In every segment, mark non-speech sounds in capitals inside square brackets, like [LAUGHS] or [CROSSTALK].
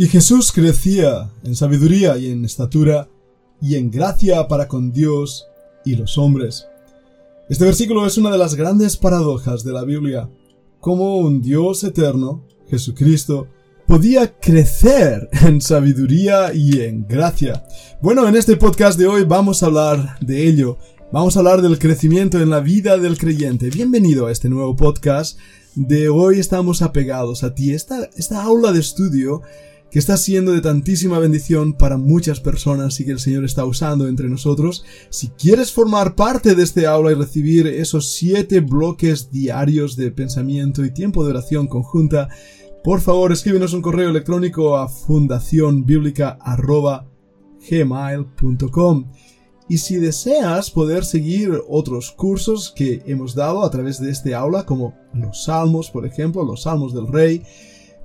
Y Jesús crecía en sabiduría y en estatura y en gracia para con Dios y los hombres. Este versículo es una de las grandes paradojas de la Biblia, como un Dios eterno, Jesucristo, podía crecer [LAUGHS] en sabiduría y en gracia. Bueno, en este podcast de hoy vamos a hablar de ello. Vamos a hablar del crecimiento en la vida del creyente. Bienvenido a este nuevo podcast de hoy estamos apegados a ti. Esta, esta aula de estudio que está siendo de tantísima bendición para muchas personas y que el Señor está usando entre nosotros. Si quieres formar parte de este aula y recibir esos siete bloques diarios de pensamiento y tiempo de oración conjunta, por favor escríbenos un correo electrónico a fundacionbiblica.gmail.com y si deseas poder seguir otros cursos que hemos dado a través de este aula, como los salmos, por ejemplo, los salmos del rey,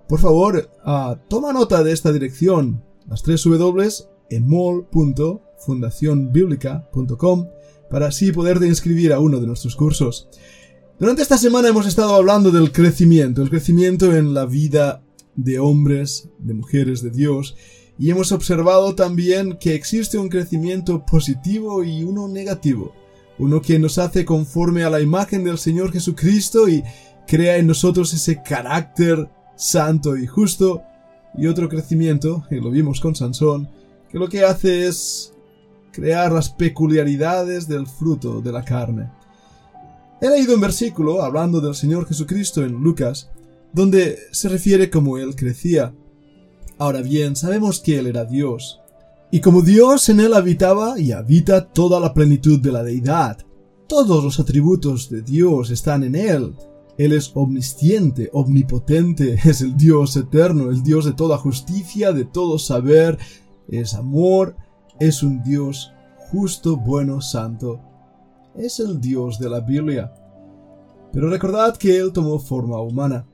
por favor, uh, toma nota de esta dirección, las tres W, emol.fundacionbiblica.com, para así poderte inscribir a uno de nuestros cursos. Durante esta semana hemos estado hablando del crecimiento, el crecimiento en la vida de hombres, de mujeres de Dios, y hemos observado también que existe un crecimiento positivo y uno negativo, uno que nos hace conforme a la imagen del Señor Jesucristo y crea en nosotros ese carácter santo y justo, y otro crecimiento, y lo vimos con Sansón, que lo que hace es crear las peculiaridades del fruto de la carne. He leído un versículo hablando del Señor Jesucristo en Lucas, donde se refiere como Él crecía. Ahora bien, sabemos que Él era Dios, y como Dios en Él habitaba y habita toda la plenitud de la deidad. Todos los atributos de Dios están en Él, él es omnisciente, omnipotente, [LAUGHS] es el Dios eterno, el Dios de toda justicia, de todo saber, es amor, es un Dios justo, bueno, santo. Es el Dios de la Biblia. Pero recordad que Él tomó forma humana,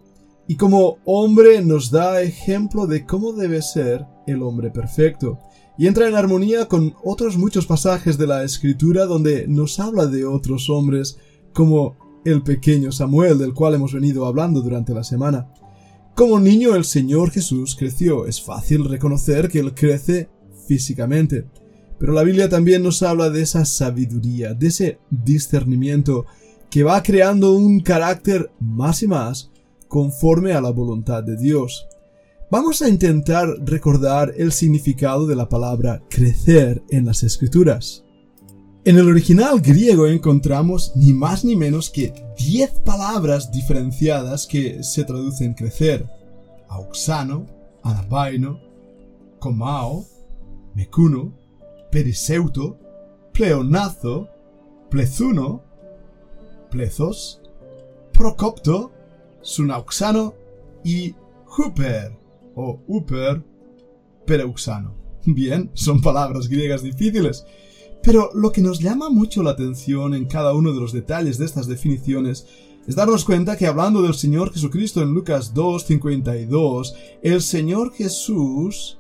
y como hombre nos da ejemplo de cómo debe ser el hombre perfecto, y entra en armonía con otros muchos pasajes de la Escritura donde nos habla de otros hombres como el pequeño Samuel del cual hemos venido hablando durante la semana. Como niño el Señor Jesús creció. Es fácil reconocer que Él crece físicamente. Pero la Biblia también nos habla de esa sabiduría, de ese discernimiento que va creando un carácter más y más conforme a la voluntad de Dios. Vamos a intentar recordar el significado de la palabra crecer en las escrituras. En el original griego encontramos ni más ni menos que 10 palabras diferenciadas que se traducen crecer. Auxano, anabaino, comao, mecuno, periseuto, pleonazo, plezuno, plezos, procopto, sunauxano y huper o uper pereuxano. Bien, son palabras griegas difíciles, pero lo que nos llama mucho la atención en cada uno de los detalles de estas definiciones es darnos cuenta que hablando del Señor Jesucristo en Lucas 2.52, el Señor Jesús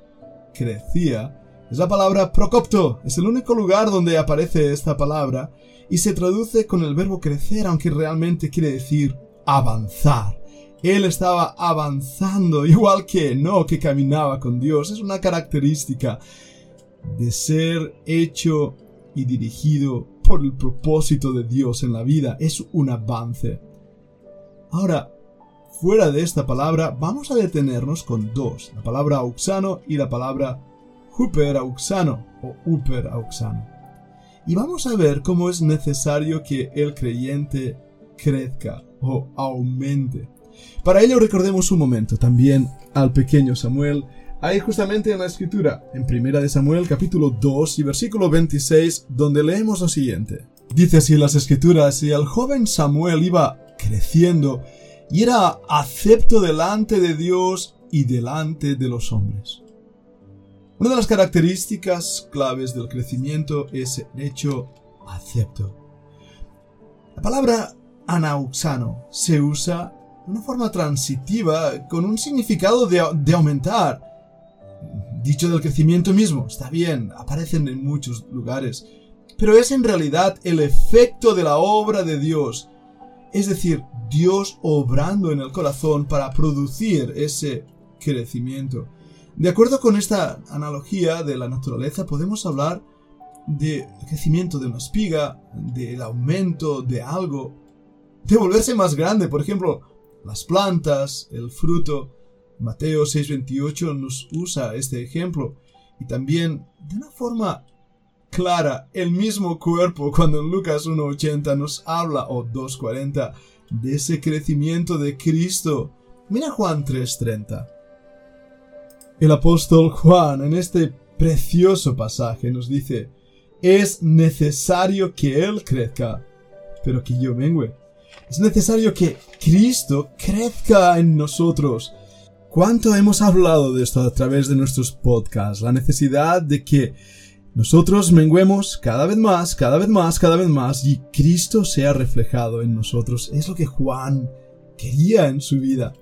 crecía. Es la palabra procopto, es el único lugar donde aparece esta palabra y se traduce con el verbo crecer, aunque realmente quiere decir avanzar. Él estaba avanzando, [LAUGHS] igual que no, que caminaba con Dios. Es una característica de ser hecho y dirigido por el propósito de Dios en la vida. Es un avance. Ahora, fuera de esta palabra, vamos a detenernos con dos, la palabra auxano y la palabra auxano o auxano. Y vamos a ver cómo es necesario que el creyente crezca o aumente. Para ello recordemos un momento también al pequeño Samuel Ahí justamente en la escritura, en Primera de Samuel capítulo 2 y versículo 26, donde leemos lo siguiente. Dice así en las escrituras, y el joven Samuel iba creciendo y era acepto delante de Dios y delante de los hombres. Una de las características claves del crecimiento es el hecho acepto. La palabra anauxano se usa de una forma transitiva con un significado de aumentar, Dicho del crecimiento mismo, está bien, aparecen en muchos lugares, pero es en realidad el efecto de la obra de Dios, es decir, Dios obrando en el corazón para producir ese crecimiento. De acuerdo con esta analogía de la naturaleza, podemos hablar del crecimiento de una espiga, del aumento de algo, de volverse más grande, por ejemplo, las plantas, el fruto. Mateo 6:28 nos usa este ejemplo y también de una forma clara el mismo cuerpo cuando en Lucas 1.80 nos habla o 2.40 de ese crecimiento de Cristo. Mira Juan 3.30. El apóstol Juan en este precioso pasaje nos dice, es necesario que Él crezca, pero que yo mengüe. Es necesario que Cristo crezca en nosotros. ¿Cuánto hemos hablado de esto a través de nuestros podcasts? La necesidad de que nosotros menguemos cada vez más, cada vez más, cada vez más y Cristo sea reflejado en nosotros. Es lo que Juan quería en su vida.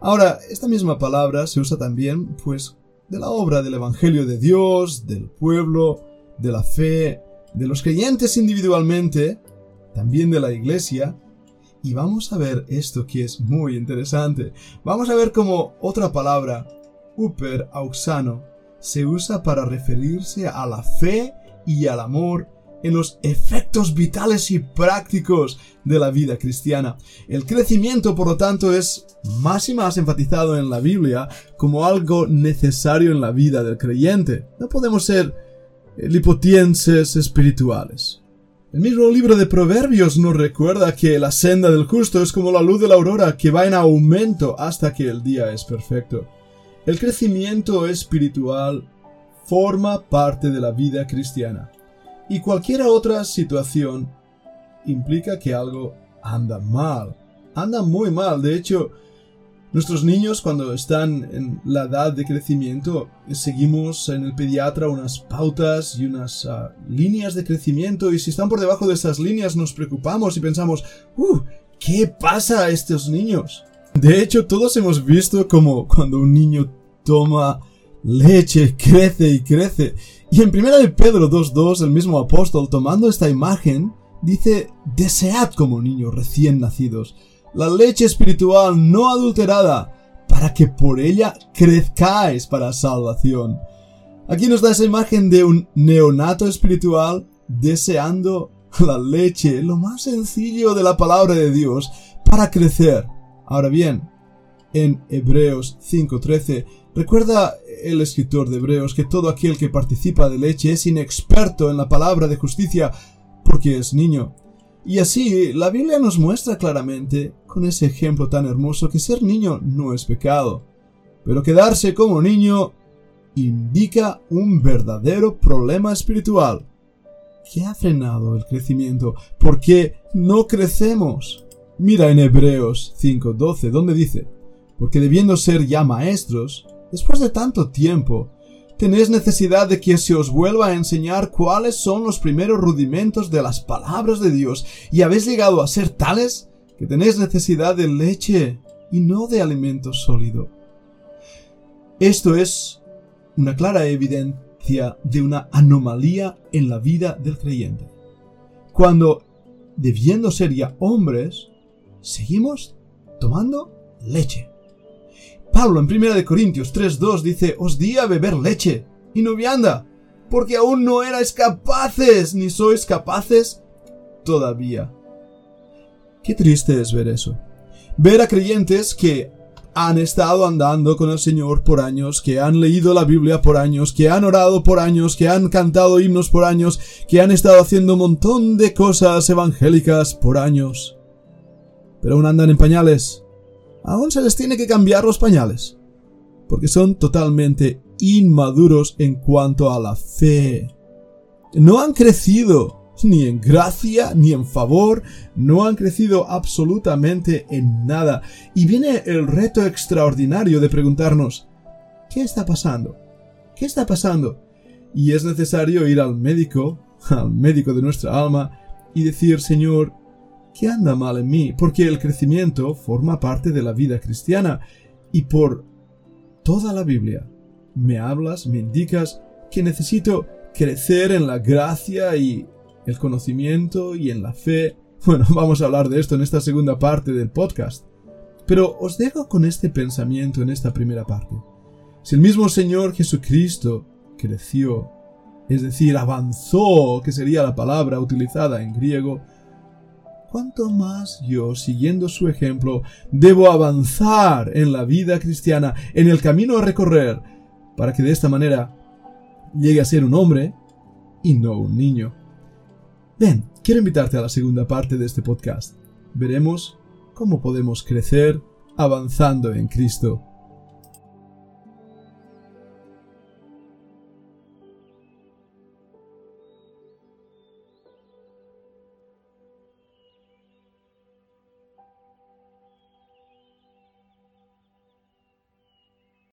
Ahora, esta misma palabra se usa también, pues, de la obra del Evangelio de Dios, del pueblo, de la fe, de los creyentes individualmente, también de la iglesia. Y vamos a ver esto que es muy interesante. Vamos a ver cómo otra palabra, uper auxano, se usa para referirse a la fe y al amor en los efectos vitales y prácticos de la vida cristiana. El crecimiento, por lo tanto, es más y más enfatizado en la Biblia como algo necesario en la vida del creyente. No podemos ser lipotienses espirituales. El mismo libro de Proverbios nos recuerda que la senda del justo es como la luz de la aurora que va en aumento hasta que el día es perfecto. El crecimiento espiritual forma parte de la vida cristiana y cualquier otra situación implica que algo anda mal, anda muy mal. De hecho, nuestros niños cuando están en la edad de crecimiento seguimos en el pediatra unas pautas y unas ah, líneas de crecimiento y si están por debajo de esas líneas nos preocupamos y pensamos, ¡uh! ¿Qué pasa a estos niños? De hecho, todos hemos visto como cuando un niño toma leche, crece y crece. Y en primera de Pedro 2.2, el mismo apóstol, tomando esta imagen, dice, desead como niños recién nacidos la leche espiritual no adulterada, para que por ella crezcáis para salvación. Aquí nos da esa imagen de un neonato espiritual deseando la leche, lo más sencillo de la palabra de Dios, para crecer. Ahora bien, en Hebreos 5:13, recuerda el escritor de Hebreos que todo aquel que participa de leche es inexperto en la palabra de justicia porque es niño. Y así, la Biblia nos muestra claramente, con ese ejemplo tan hermoso, que ser niño no es pecado, pero quedarse como niño indica un verdadero problema espiritual. ¿Qué ha frenado el crecimiento? ¿Por qué no crecemos? Mira en Hebreos 5:12, donde dice, porque debiendo ser ya maestros, después de tanto tiempo, tenéis necesidad de que se os vuelva a enseñar cuáles son los primeros rudimentos de las palabras de Dios, y habéis llegado a ser tales que tenéis necesidad de leche y no de alimento sólido. Esto es una clara evidencia de una anomalía en la vida del creyente. Cuando, debiendo ser ya hombres, seguimos tomando leche. Pablo en 1 Corintios 3.2 dice, os di a beber leche y no vianda, porque aún no erais capaces, ni sois capaces todavía. Qué triste es ver eso. Ver a creyentes que han estado andando con el Señor por años, que han leído la Biblia por años, que han orado por años, que han cantado himnos por años, que han estado haciendo un montón de cosas evangélicas por años. Pero aún andan en pañales, aún se les tiene que cambiar los pañales, porque son totalmente inmaduros en cuanto a la fe. No han crecido ni en gracia, ni en favor, no han crecido absolutamente en nada. Y viene el reto extraordinario de preguntarnos, ¿qué está pasando? ¿Qué está pasando? Y es necesario ir al médico, al médico de nuestra alma, y decir, Señor, ¿qué anda mal en mí? Porque el crecimiento forma parte de la vida cristiana y por toda la Biblia me hablas, me indicas que necesito crecer en la gracia y el conocimiento y en la fe. [LAUGHS] Bueno, vamos a hablar de esto en esta segunda parte del podcast. Pero os dejo con este pensamiento en esta primera parte. Si el mismo Señor Jesucristo creció, es decir, avanzó, que sería la palabra utilizada en griego, ¿cuánto más yo, siguiendo su ejemplo, debo avanzar en la vida cristiana, en el camino a recorrer, para que de esta manera llegue a ser un hombre y no un niño? Ven, quiero invitarte a la segunda parte de este podcast. Veremos cómo podemos crecer avanzando en Cristo